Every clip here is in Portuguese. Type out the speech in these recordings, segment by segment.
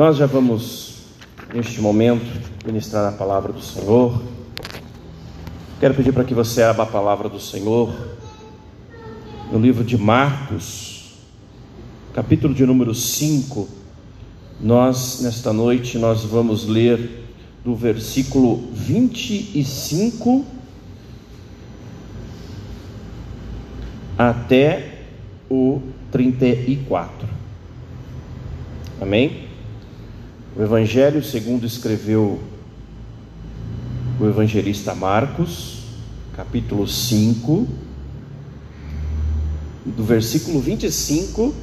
Nós já vamos, neste momento, ministrar a palavra do Senhor. Quero pedir para que você abra a palavra do Senhor no livro de Marcos, capítulo de número 5. Nós, nesta noite, nós vamos ler do versículo 25 até o 34. Amém? O Evangelho segundo escreveu o evangelista Marcos, capítulo 5, do versículo 25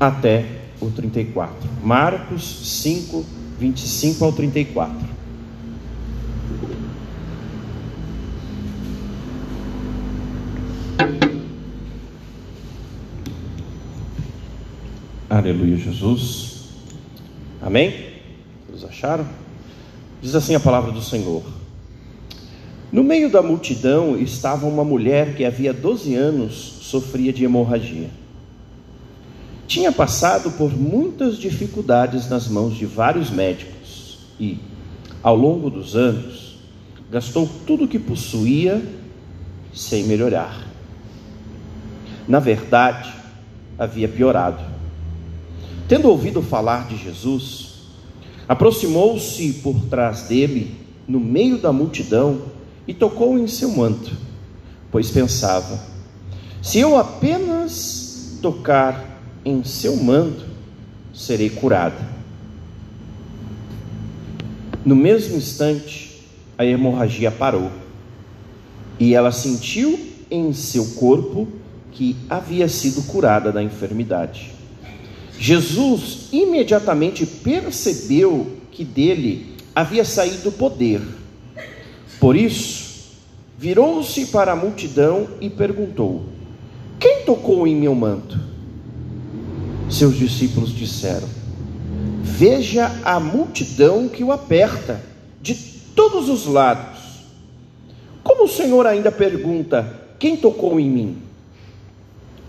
até o 34. Marcos 5, 25 ao 34. Aleluia, Jesus. Amém? Todos acharam? Diz assim a palavra do Senhor. No meio da multidão estava uma mulher que havia 12 anos sofria de hemorragia. Tinha passado por muitas dificuldades nas mãos de vários médicos e, ao longo dos anos, gastou tudo o que possuía sem melhorar. Na verdade, havia piorado. Tendo ouvido falar de Jesus, Aproximou-se por trás dele, no meio da multidão, e tocou em seu manto, pois pensava: se eu apenas tocar em seu manto, serei curada. No mesmo instante, a hemorragia parou e ela sentiu em seu corpo que havia sido curada da enfermidade. Jesus imediatamente percebeu que dele havia saído poder. Por isso, virou-se para a multidão e perguntou: Quem tocou em meu manto? Seus discípulos disseram: Veja a multidão que o aperta de todos os lados. Como o Senhor ainda pergunta: Quem tocou em mim?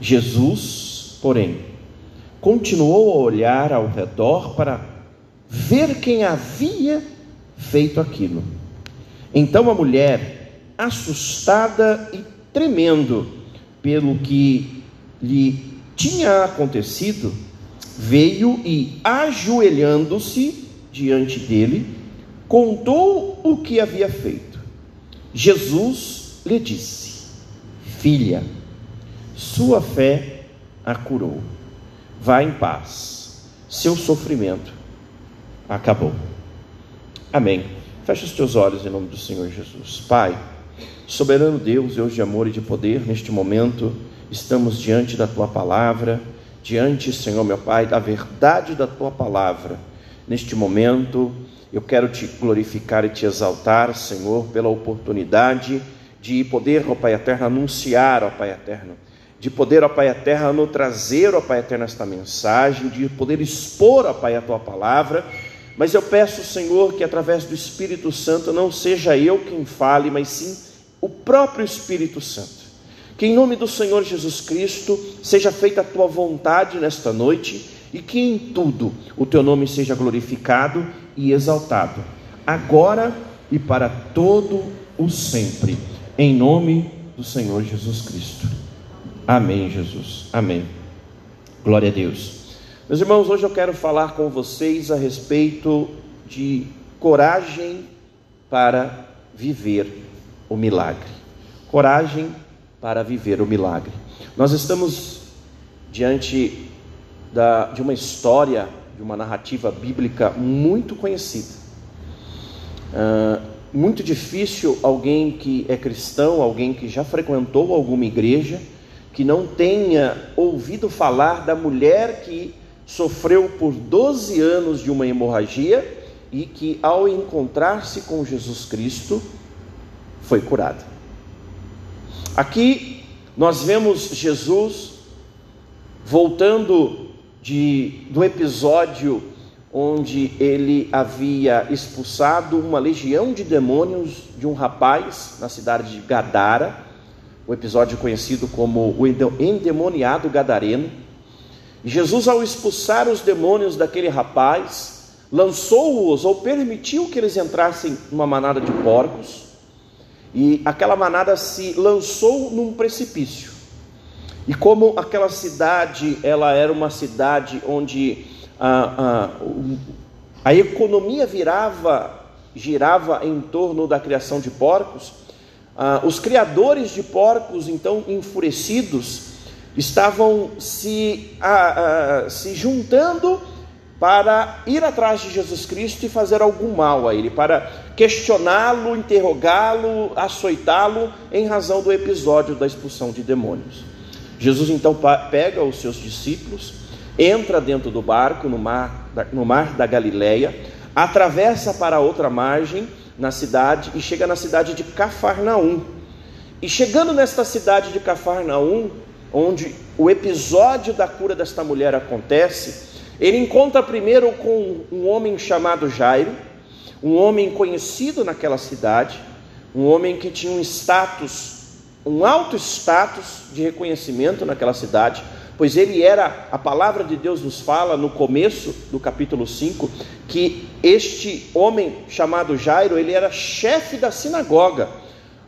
Jesus, porém, continuou a olhar ao redor para ver quem havia feito aquilo. Então a mulher, assustada e tremendo pelo que lhe tinha acontecido, veio e, ajoelhando-se diante dele, contou o que havia feito. Jesus lhe disse: Filha, sua fé a curou Vá em paz. Seu sofrimento acabou. Amém. Feche os teus olhos em nome do Senhor Jesus. Pai, soberano Deus, Deus de amor e de poder, neste momento estamos diante da tua palavra, diante, Senhor meu Pai, da verdade da tua palavra. Neste momento, eu quero te glorificar e te exaltar, Senhor, pela oportunidade de poder, ó Pai eterno, anunciar, ó Pai eterno, de poder, ó Pai eterno, trazer, ó Pai eterno, esta mensagem, de poder expor, ó Pai, a tua palavra. Mas eu peço, Senhor, que através do Espírito Santo não seja eu quem fale, mas sim o próprio Espírito Santo. Que em nome do Senhor Jesus Cristo seja feita a tua vontade nesta noite e que em tudo o teu nome seja glorificado e exaltado, agora e para todo o sempre. Em nome do Senhor Jesus Cristo. Amém, Jesus. Amém. Glória a Deus. Meus irmãos, hoje eu quero falar com vocês a respeito de coragem para viver o milagre. Coragem para viver o milagre. Nós estamos diante da, de uma história, de uma narrativa bíblica muito conhecida. Uh, muito difícil alguém que é cristão, alguém que já frequentou alguma igreja, que não tenha ouvido falar da mulher que sofreu por 12 anos de uma hemorragia e que, ao encontrar-se com Jesus Cristo, foi curada. Aqui nós vemos Jesus voltando de, do episódio onde ele havia expulsado uma legião de demônios de um rapaz na cidade de Gadara o episódio conhecido como o endemoniado gadareno. Jesus, ao expulsar os demônios daquele rapaz, lançou-os ou permitiu que eles entrassem numa manada de porcos, e aquela manada se lançou num precipício. E como aquela cidade, ela era uma cidade onde a, a, a economia virava, girava em torno da criação de porcos, ah, os criadores de porcos, então enfurecidos, estavam se, ah, ah, se juntando para ir atrás de Jesus Cristo e fazer algum mal a ele, para questioná-lo, interrogá-lo, açoitá-lo em razão do episódio da expulsão de demônios. Jesus então pega os seus discípulos, entra dentro do barco no mar, no mar da Galileia, atravessa para outra margem na cidade e chega na cidade de Cafarnaum. E chegando nesta cidade de Cafarnaum, onde o episódio da cura desta mulher acontece, ele encontra primeiro com um homem chamado Jairo, um homem conhecido naquela cidade, um homem que tinha um status, um alto status de reconhecimento naquela cidade, pois ele era, a palavra de Deus nos fala no começo do capítulo 5, que este homem chamado Jairo, ele era chefe da sinagoga,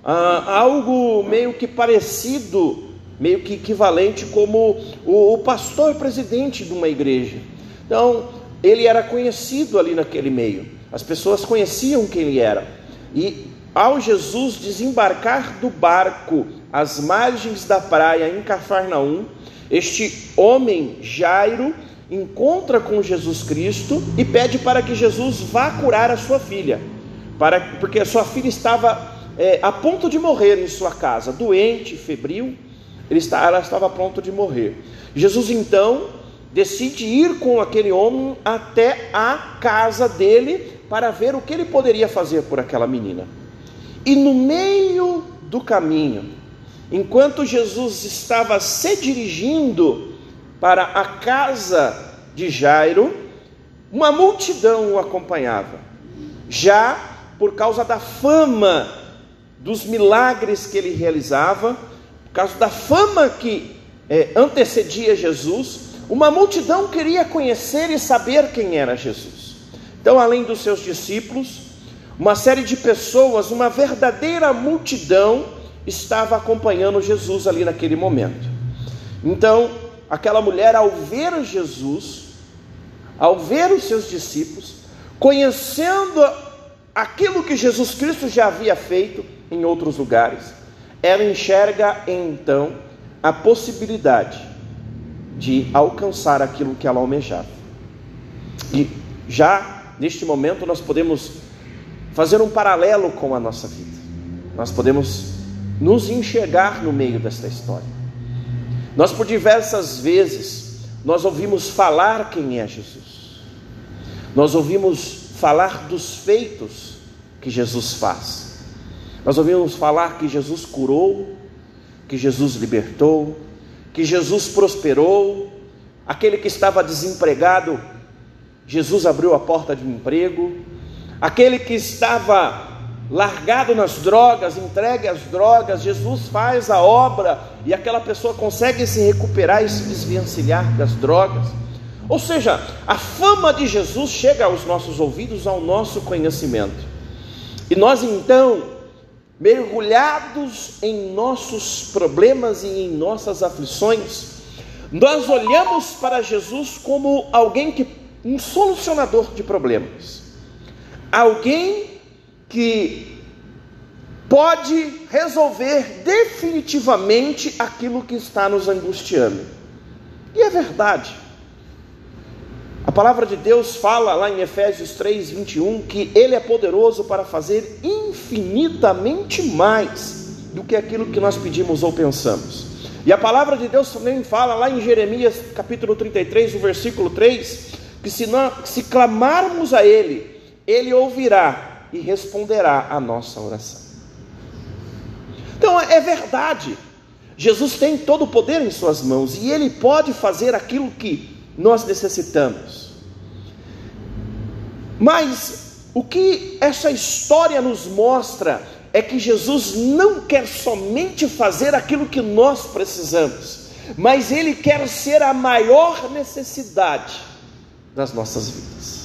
ah, algo meio que parecido, meio que equivalente como o, o pastor presidente de uma igreja. Então, ele era conhecido ali naquele meio, as pessoas conheciam quem ele era, e ao Jesus desembarcar do barco às margens da praia em Cafarnaum, este homem, Jairo, encontra com Jesus Cristo e pede para que Jesus vá curar a sua filha, para, porque a sua filha estava é, a ponto de morrer em sua casa, doente, febril, está, ela estava a ponto de morrer. Jesus então decide ir com aquele homem até a casa dele para ver o que ele poderia fazer por aquela menina. E no meio do caminho, enquanto Jesus estava se dirigindo para a casa de Jairo, uma multidão o acompanhava. Já por causa da fama dos milagres que ele realizava, por causa da fama que é, antecedia Jesus, uma multidão queria conhecer e saber quem era Jesus. Então, além dos seus discípulos, uma série de pessoas, uma verdadeira multidão, estava acompanhando Jesus ali naquele momento. Então, aquela mulher, ao ver Jesus, ao ver os seus discípulos, conhecendo aquilo que Jesus Cristo já havia feito em outros lugares, ela enxerga então a possibilidade de alcançar aquilo que ela almejava. E já neste momento nós podemos fazer um paralelo com a nossa vida. Nós podemos nos enxergar no meio desta história. Nós por diversas vezes nós ouvimos falar quem é Jesus. Nós ouvimos falar dos feitos que Jesus faz. Nós ouvimos falar que Jesus curou, que Jesus libertou, que Jesus prosperou, aquele que estava desempregado, Jesus abriu a porta de um emprego, aquele que estava largado nas drogas, entregue às drogas, Jesus faz a obra e aquela pessoa consegue se recuperar e se desvencilhar das drogas. Ou seja, a fama de Jesus chega aos nossos ouvidos, ao nosso conhecimento. E nós então, mergulhados em nossos problemas e em nossas aflições, nós olhamos para Jesus como alguém que um solucionador de problemas. Alguém que pode resolver definitivamente aquilo que está nos angustiando. E é verdade. A palavra de Deus fala lá em Efésios 3, 21 que Ele é poderoso para fazer infinitamente mais do que aquilo que nós pedimos ou pensamos. E a palavra de Deus também fala lá em Jeremias capítulo 33, o versículo 3, que se, nós, se clamarmos a Ele, Ele ouvirá e responderá a nossa oração. Então é verdade, Jesus tem todo o poder em Suas mãos e Ele pode fazer aquilo que nós necessitamos. Mas o que essa história nos mostra é que Jesus não quer somente fazer aquilo que nós precisamos, mas Ele quer ser a maior necessidade das nossas vidas.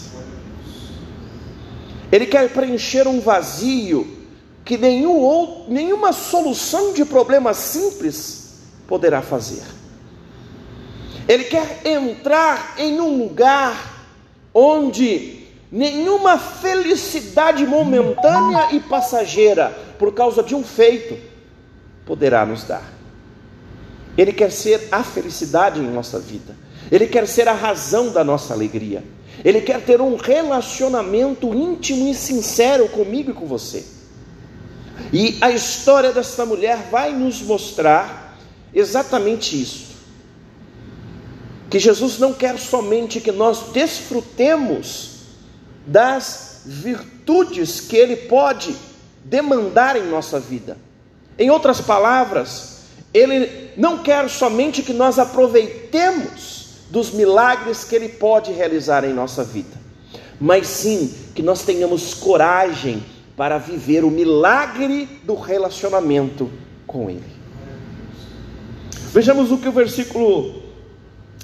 Ele quer preencher um vazio que nenhum outro, nenhuma solução de problema simples poderá fazer. Ele quer entrar em um lugar onde nenhuma felicidade momentânea e passageira, por causa de um feito, poderá nos dar. Ele quer ser a felicidade em nossa vida, ele quer ser a razão da nossa alegria, ele quer ter um relacionamento íntimo e sincero comigo e com você. E a história dessa mulher vai nos mostrar exatamente isso. Que Jesus não quer somente que nós desfrutemos das virtudes que Ele pode demandar em nossa vida. Em outras palavras, Ele não quer somente que nós aproveitemos dos milagres que Ele pode realizar em nossa vida, mas sim que nós tenhamos coragem para viver o milagre do relacionamento com Ele. Vejamos o que o versículo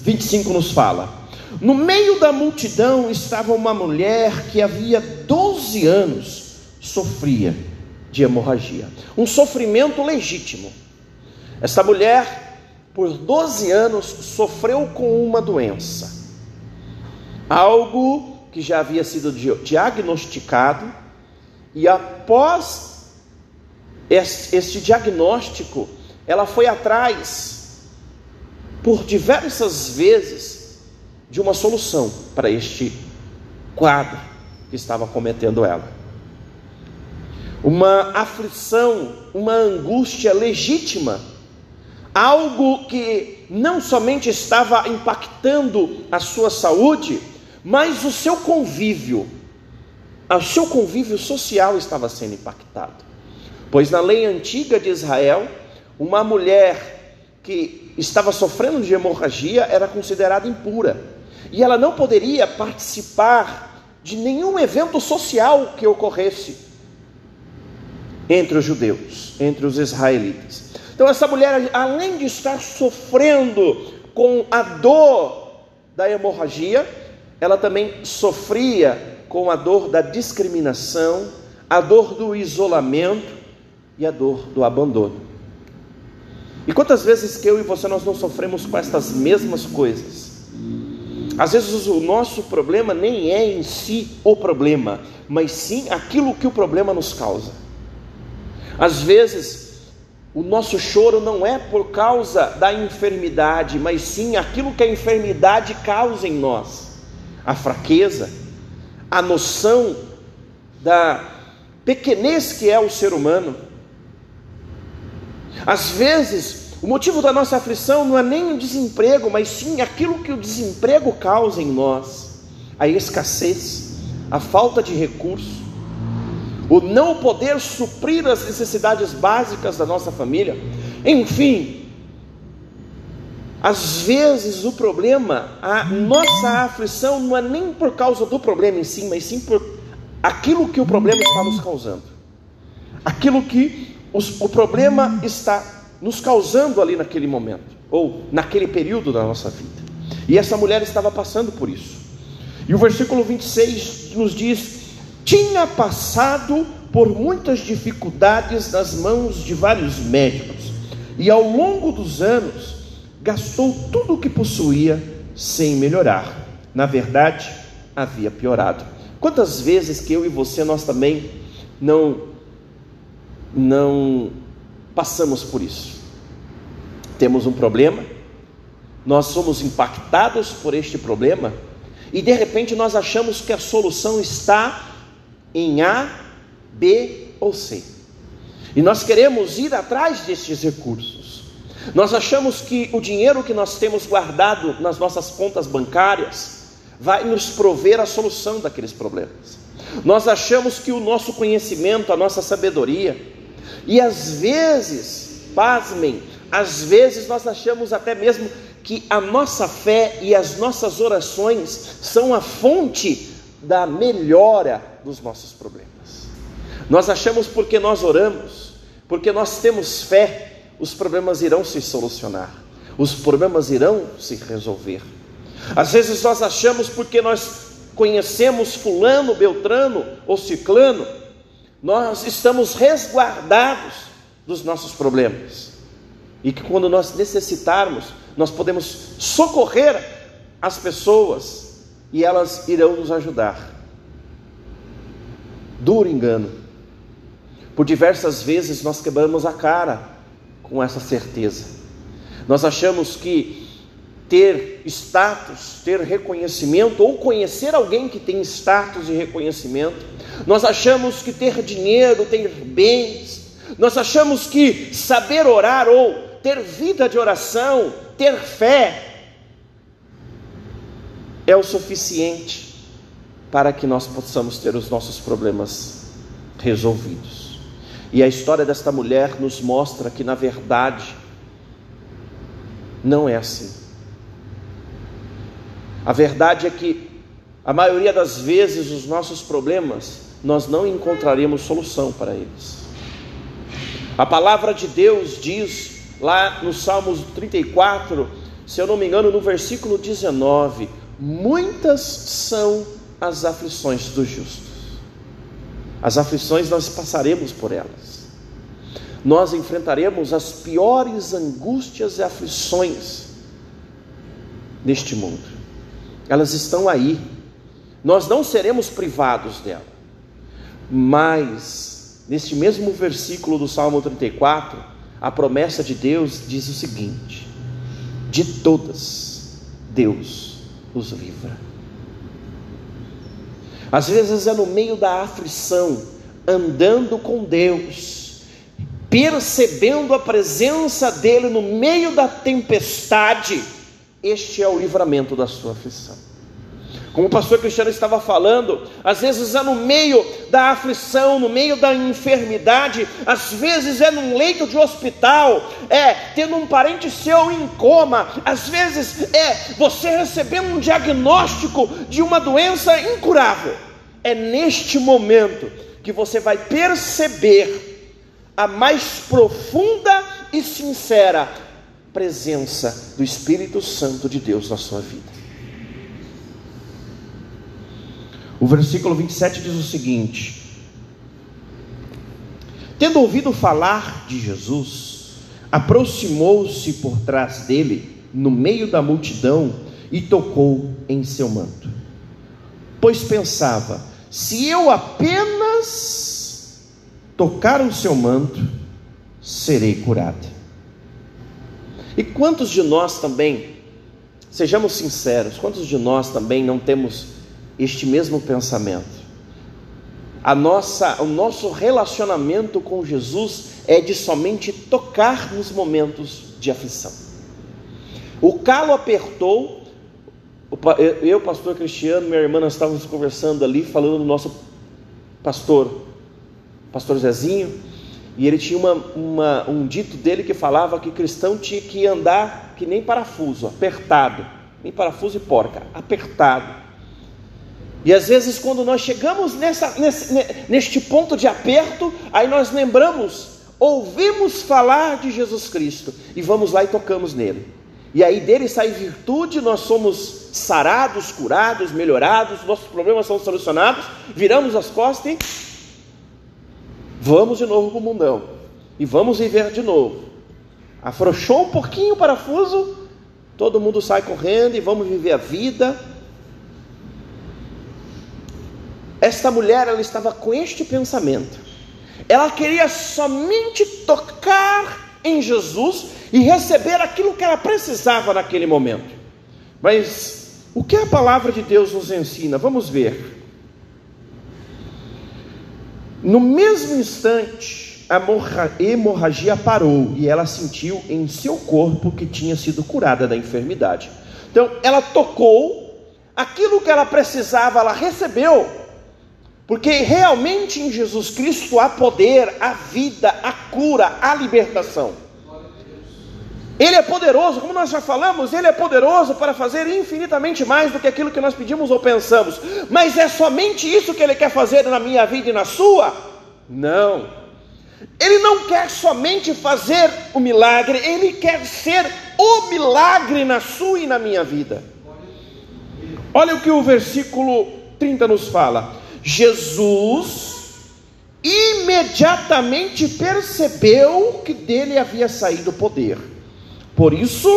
25 nos fala. No meio da multidão estava uma mulher que havia 12 anos sofria de hemorragia, um sofrimento legítimo. Essa mulher, por 12 anos, sofreu com uma doença, algo que já havia sido diagnosticado, e após este diagnóstico, ela foi atrás por diversas vezes de uma solução para este quadro que estava cometendo ela. Uma aflição, uma angústia legítima, algo que não somente estava impactando a sua saúde, mas o seu convívio, o seu convívio social estava sendo impactado. Pois na lei antiga de Israel, uma mulher que estava sofrendo de hemorragia era considerada impura e ela não poderia participar de nenhum evento social que ocorresse entre os judeus, entre os israelitas. Então, essa mulher, além de estar sofrendo com a dor da hemorragia, ela também sofria com a dor da discriminação, a dor do isolamento e a dor do abandono. E quantas vezes que eu e você nós não sofremos com estas mesmas coisas? Às vezes o nosso problema nem é em si o problema, mas sim aquilo que o problema nos causa. Às vezes o nosso choro não é por causa da enfermidade, mas sim aquilo que a enfermidade causa em nós. A fraqueza, a noção da pequenez que é o ser humano. Às vezes o motivo da nossa aflição não é nem o desemprego, mas sim aquilo que o desemprego causa em nós: a escassez, a falta de recurso, o não poder suprir as necessidades básicas da nossa família. Enfim, às vezes o problema, a nossa aflição não é nem por causa do problema em si, mas sim por aquilo que o problema está nos causando. Aquilo que os, o problema está nos causando ali naquele momento, ou naquele período da nossa vida. E essa mulher estava passando por isso. E o versículo 26 nos diz: tinha passado por muitas dificuldades nas mãos de vários médicos, e ao longo dos anos gastou tudo o que possuía sem melhorar. Na verdade, havia piorado. Quantas vezes que eu e você nós também não não passamos por isso. Temos um problema, nós somos impactados por este problema e de repente nós achamos que a solução está em A, B ou C. E nós queremos ir atrás destes recursos. Nós achamos que o dinheiro que nós temos guardado nas nossas contas bancárias vai nos prover a solução daqueles problemas. Nós achamos que o nosso conhecimento, a nossa sabedoria, e às vezes, pasmem, às vezes nós achamos até mesmo que a nossa fé e as nossas orações são a fonte da melhora dos nossos problemas. Nós achamos porque nós oramos, porque nós temos fé, os problemas irão se solucionar. Os problemas irão se resolver. Às vezes nós achamos porque nós conhecemos Fulano, Beltrano ou Ciclano, nós estamos resguardados dos nossos problemas. E que quando nós necessitarmos, nós podemos socorrer as pessoas e elas irão nos ajudar. Duro engano. Por diversas vezes nós quebramos a cara com essa certeza. Nós achamos que ter status, ter reconhecimento, ou conhecer alguém que tem status e reconhecimento, nós achamos que ter dinheiro, ter bens, nós achamos que saber orar ou ter vida de oração, ter fé, é o suficiente para que nós possamos ter os nossos problemas resolvidos. E a história desta mulher nos mostra que, na verdade, não é assim. A verdade é que, a maioria das vezes, os nossos problemas, nós não encontraremos solução para eles. A palavra de Deus diz lá no Salmos 34, se eu não me engano, no versículo 19: Muitas são as aflições dos justos. As aflições nós passaremos por elas. Nós enfrentaremos as piores angústias e aflições neste mundo. Elas estão aí. Nós não seremos privados dela. Mas, neste mesmo versículo do Salmo 34, a promessa de Deus diz o seguinte: de todas, Deus os livra. Às vezes é no meio da aflição, andando com Deus, percebendo a presença dEle no meio da tempestade, este é o livramento da sua aflição. Como o pastor Cristiano estava falando, às vezes é no meio da aflição, no meio da enfermidade, às vezes é num leito de hospital, é tendo um parente seu em coma, às vezes é você recebendo um diagnóstico de uma doença incurável. É neste momento que você vai perceber a mais profunda e sincera presença do Espírito Santo de Deus na sua vida. O versículo 27 diz o seguinte: Tendo ouvido falar de Jesus, aproximou-se por trás dele, no meio da multidão, e tocou em seu manto. Pois pensava: se eu apenas tocar o seu manto, serei curado. E quantos de nós também, sejamos sinceros, quantos de nós também não temos este mesmo pensamento. A nossa, o nosso relacionamento com Jesus é de somente tocar nos momentos de aflição. O calo apertou, eu, pastor Cristiano, minha irmã, nós estávamos conversando ali, falando do nosso pastor, pastor Zezinho, e ele tinha uma, uma, um dito dele que falava que cristão tinha que andar que nem parafuso, apertado, nem parafuso e porca, apertado. E às vezes, quando nós chegamos nessa, nesse, neste ponto de aperto, aí nós lembramos, ouvimos falar de Jesus Cristo e vamos lá e tocamos nele. E aí dele sai virtude, nós somos sarados, curados, melhorados, nossos problemas são solucionados, viramos as costas e vamos de novo para o mundão. E vamos viver de novo. Afrouxou um pouquinho o parafuso, todo mundo sai correndo e vamos viver a vida Esta mulher ela estava com este pensamento. Ela queria somente tocar em Jesus e receber aquilo que ela precisava naquele momento. Mas o que a palavra de Deus nos ensina? Vamos ver. No mesmo instante, a hemorragia parou e ela sentiu em seu corpo que tinha sido curada da enfermidade. Então, ela tocou, aquilo que ela precisava, ela recebeu, porque realmente em Jesus Cristo há poder, a vida, a cura, a libertação. Ele é poderoso, como nós já falamos, ele é poderoso para fazer infinitamente mais do que aquilo que nós pedimos ou pensamos. Mas é somente isso que ele quer fazer na minha vida e na sua? Não. Ele não quer somente fazer o milagre, ele quer ser o milagre na sua e na minha vida. Olha o que o versículo 30 nos fala. Jesus imediatamente percebeu que dele havia saído o poder. Por isso,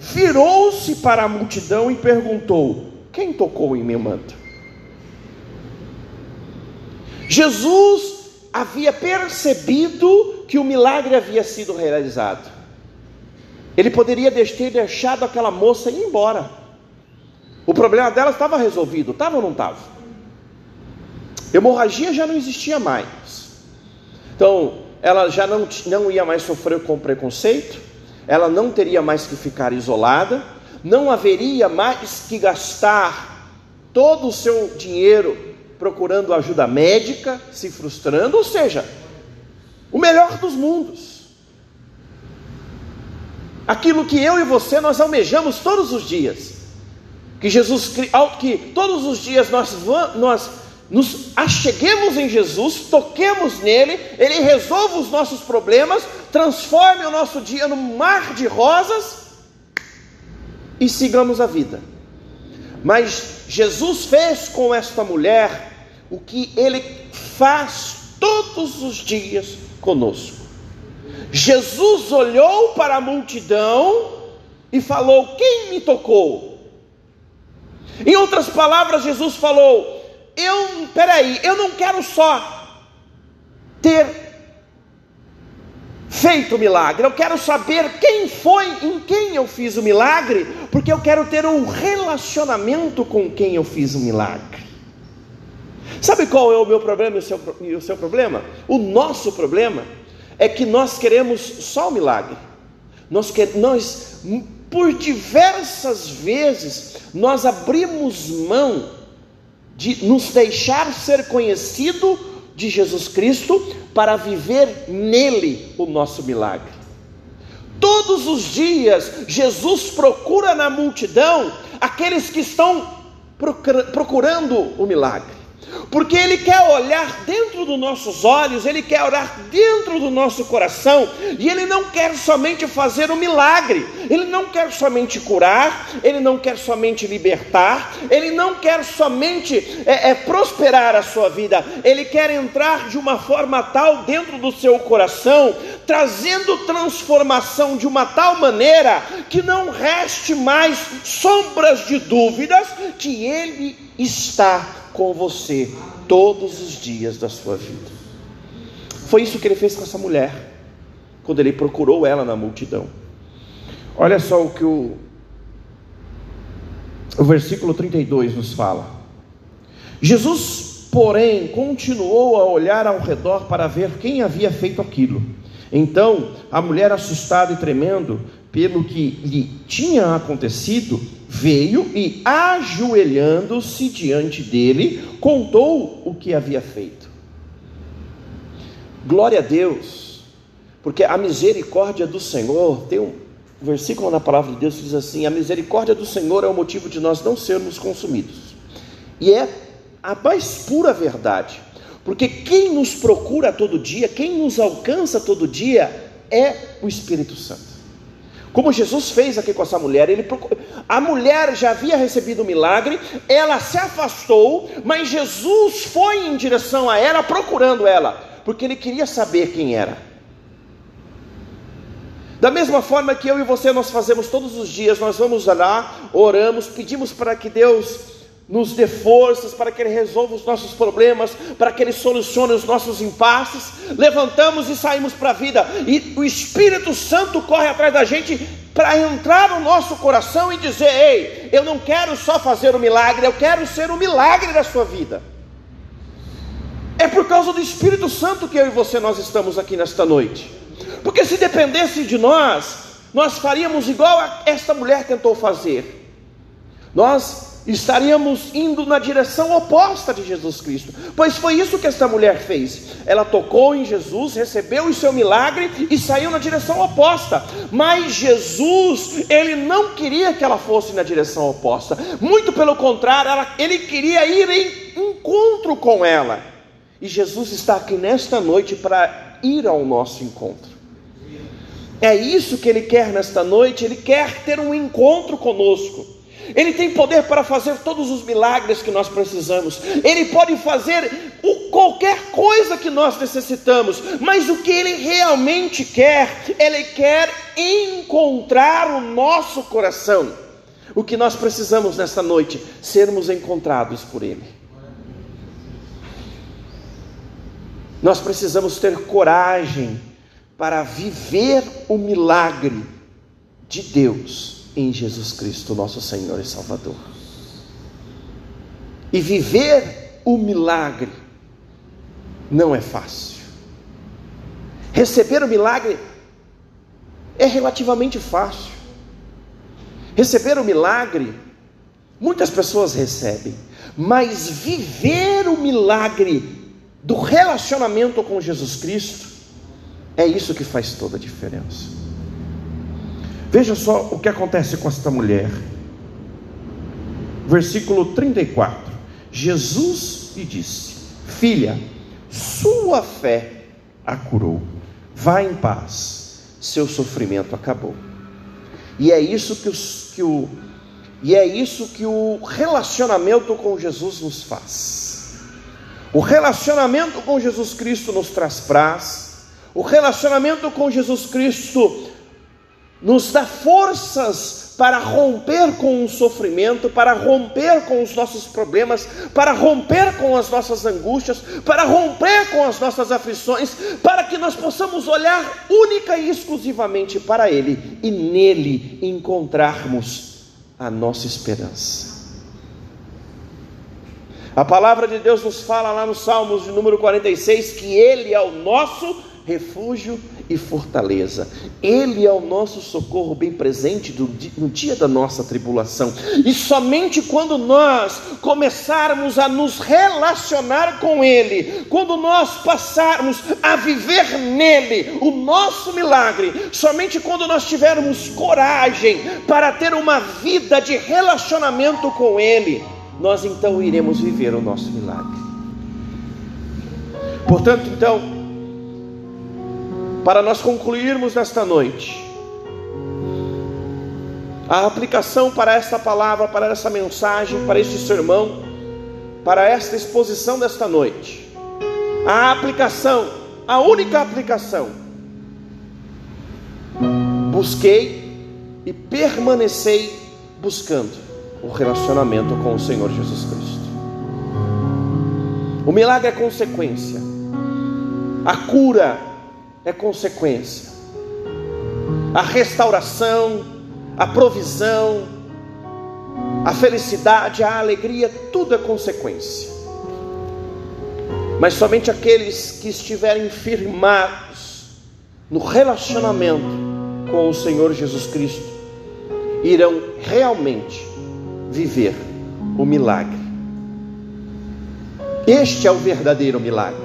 virou-se para a multidão e perguntou: Quem tocou em meu manto? Jesus havia percebido que o milagre havia sido realizado. Ele poderia ter deixado aquela moça ir embora. O problema dela estava resolvido, estava ou não estava? Hemorragia já não existia mais. Então, ela já não, não ia mais sofrer com preconceito, ela não teria mais que ficar isolada, não haveria mais que gastar todo o seu dinheiro procurando ajuda médica, se frustrando, ou seja, o melhor dos mundos. Aquilo que eu e você nós almejamos todos os dias. Que Jesus que todos os dias nós, nós nos acheguemos em Jesus, toquemos nele, ele resolva os nossos problemas, transforme o nosso dia num mar de rosas e sigamos a vida. Mas Jesus fez com esta mulher o que ele faz todos os dias conosco. Jesus olhou para a multidão e falou: Quem me tocou? Em outras palavras, Jesus falou: eu, peraí, eu não quero só ter feito o milagre, eu quero saber quem foi, em quem eu fiz o milagre, porque eu quero ter um relacionamento com quem eu fiz o milagre. Sabe qual é o meu problema e o seu, e o seu problema? O nosso problema é que nós queremos só o milagre. Nós, nós, por diversas vezes, nós abrimos mão de nos deixar ser conhecido de Jesus Cristo para viver nele o nosso milagre. Todos os dias, Jesus procura na multidão aqueles que estão procurando o milagre porque Ele quer olhar dentro dos nossos olhos, Ele quer olhar dentro do nosso coração, e Ele não quer somente fazer um milagre, Ele não quer somente curar, Ele não quer somente libertar, Ele não quer somente é, é, prosperar a sua vida, Ele quer entrar de uma forma tal dentro do seu coração, trazendo transformação de uma tal maneira que não reste mais sombras de dúvidas que Ele está com você todos os dias da sua vida. Foi isso que ele fez com essa mulher, quando ele procurou ela na multidão. Olha só o que o, o versículo 32 nos fala. Jesus, porém, continuou a olhar ao redor para ver quem havia feito aquilo. Então, a mulher, assustada e tremendo pelo que lhe tinha acontecido, veio e, ajoelhando-se diante dele, contou o que havia feito. Glória a Deus, porque a misericórdia do Senhor, tem um versículo na palavra de Deus que diz assim: a misericórdia do Senhor é o motivo de nós não sermos consumidos, e é a mais pura verdade, porque quem nos procura todo dia, quem nos alcança todo dia, é o Espírito Santo. Como Jesus fez aqui com essa mulher, ele a mulher já havia recebido o milagre, ela se afastou, mas Jesus foi em direção a ela, procurando ela, porque ele queria saber quem era. Da mesma forma que eu e você nós fazemos todos os dias, nós vamos lá, oramos, pedimos para que Deus nos dê forças para que Ele resolva os nossos problemas, para que Ele solucione os nossos impasses. Levantamos e saímos para a vida, e o Espírito Santo corre atrás da gente para entrar no nosso coração e dizer: Ei, eu não quero só fazer o milagre, eu quero ser o milagre da sua vida. É por causa do Espírito Santo que eu e você nós estamos aqui nesta noite. Porque se dependesse de nós, nós faríamos igual a esta mulher tentou fazer. Nós estaríamos indo na direção oposta de Jesus Cristo, pois foi isso que esta mulher fez. Ela tocou em Jesus, recebeu o seu milagre e saiu na direção oposta. Mas Jesus, ele não queria que ela fosse na direção oposta, muito pelo contrário, ela, ele queria ir em encontro com ela. E Jesus está aqui nesta noite para ir ao nosso encontro. É isso que Ele quer nesta noite, Ele quer ter um encontro conosco. Ele tem poder para fazer todos os milagres que nós precisamos. Ele pode fazer o, qualquer coisa que nós necessitamos. Mas o que Ele realmente quer, Ele quer encontrar o nosso coração. O que nós precisamos nesta noite, sermos encontrados por Ele. Nós precisamos ter coragem para viver o milagre de Deus em Jesus Cristo, nosso Senhor e Salvador. E viver o milagre não é fácil. Receber o milagre é relativamente fácil. Receber o milagre, muitas pessoas recebem, mas viver o milagre do relacionamento com Jesus Cristo, é isso que faz toda a diferença. Veja só o que acontece com esta mulher. Versículo 34. Jesus lhe disse: Filha, sua fé a curou. Vá em paz, seu sofrimento acabou. E é isso que, os, que o e é isso que o relacionamento com Jesus nos faz. O relacionamento com Jesus Cristo nos traz paz. O relacionamento com Jesus Cristo nos dá forças para romper com o sofrimento, para romper com os nossos problemas, para romper com as nossas angústias, para romper com as nossas aflições, para que nós possamos olhar única e exclusivamente para Ele e nele encontrarmos a nossa esperança. A palavra de Deus nos fala lá no Salmos de número 46 que Ele é o nosso refúgio e fortaleza. Ele é o nosso socorro bem presente no dia da nossa tribulação. E somente quando nós começarmos a nos relacionar com Ele, quando nós passarmos a viver nele o nosso milagre, somente quando nós tivermos coragem para ter uma vida de relacionamento com Ele, nós então iremos viver o nosso milagre. Portanto, então, para nós concluirmos nesta noite, a aplicação para esta palavra, para essa mensagem, para este sermão, para esta exposição desta noite, a aplicação, a única aplicação, busquei e permanecei buscando o relacionamento com o Senhor Jesus Cristo. O milagre é consequência, a cura é consequência. A restauração, a provisão, a felicidade, a alegria, tudo é consequência. Mas somente aqueles que estiverem firmados no relacionamento com o Senhor Jesus Cristo irão realmente viver o milagre. Este é o verdadeiro milagre,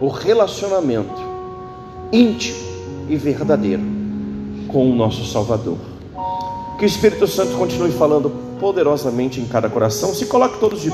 o relacionamento íntimo e verdadeiro com o nosso Salvador. Que o Espírito Santo continue falando poderosamente em cada coração. Se coloque todos de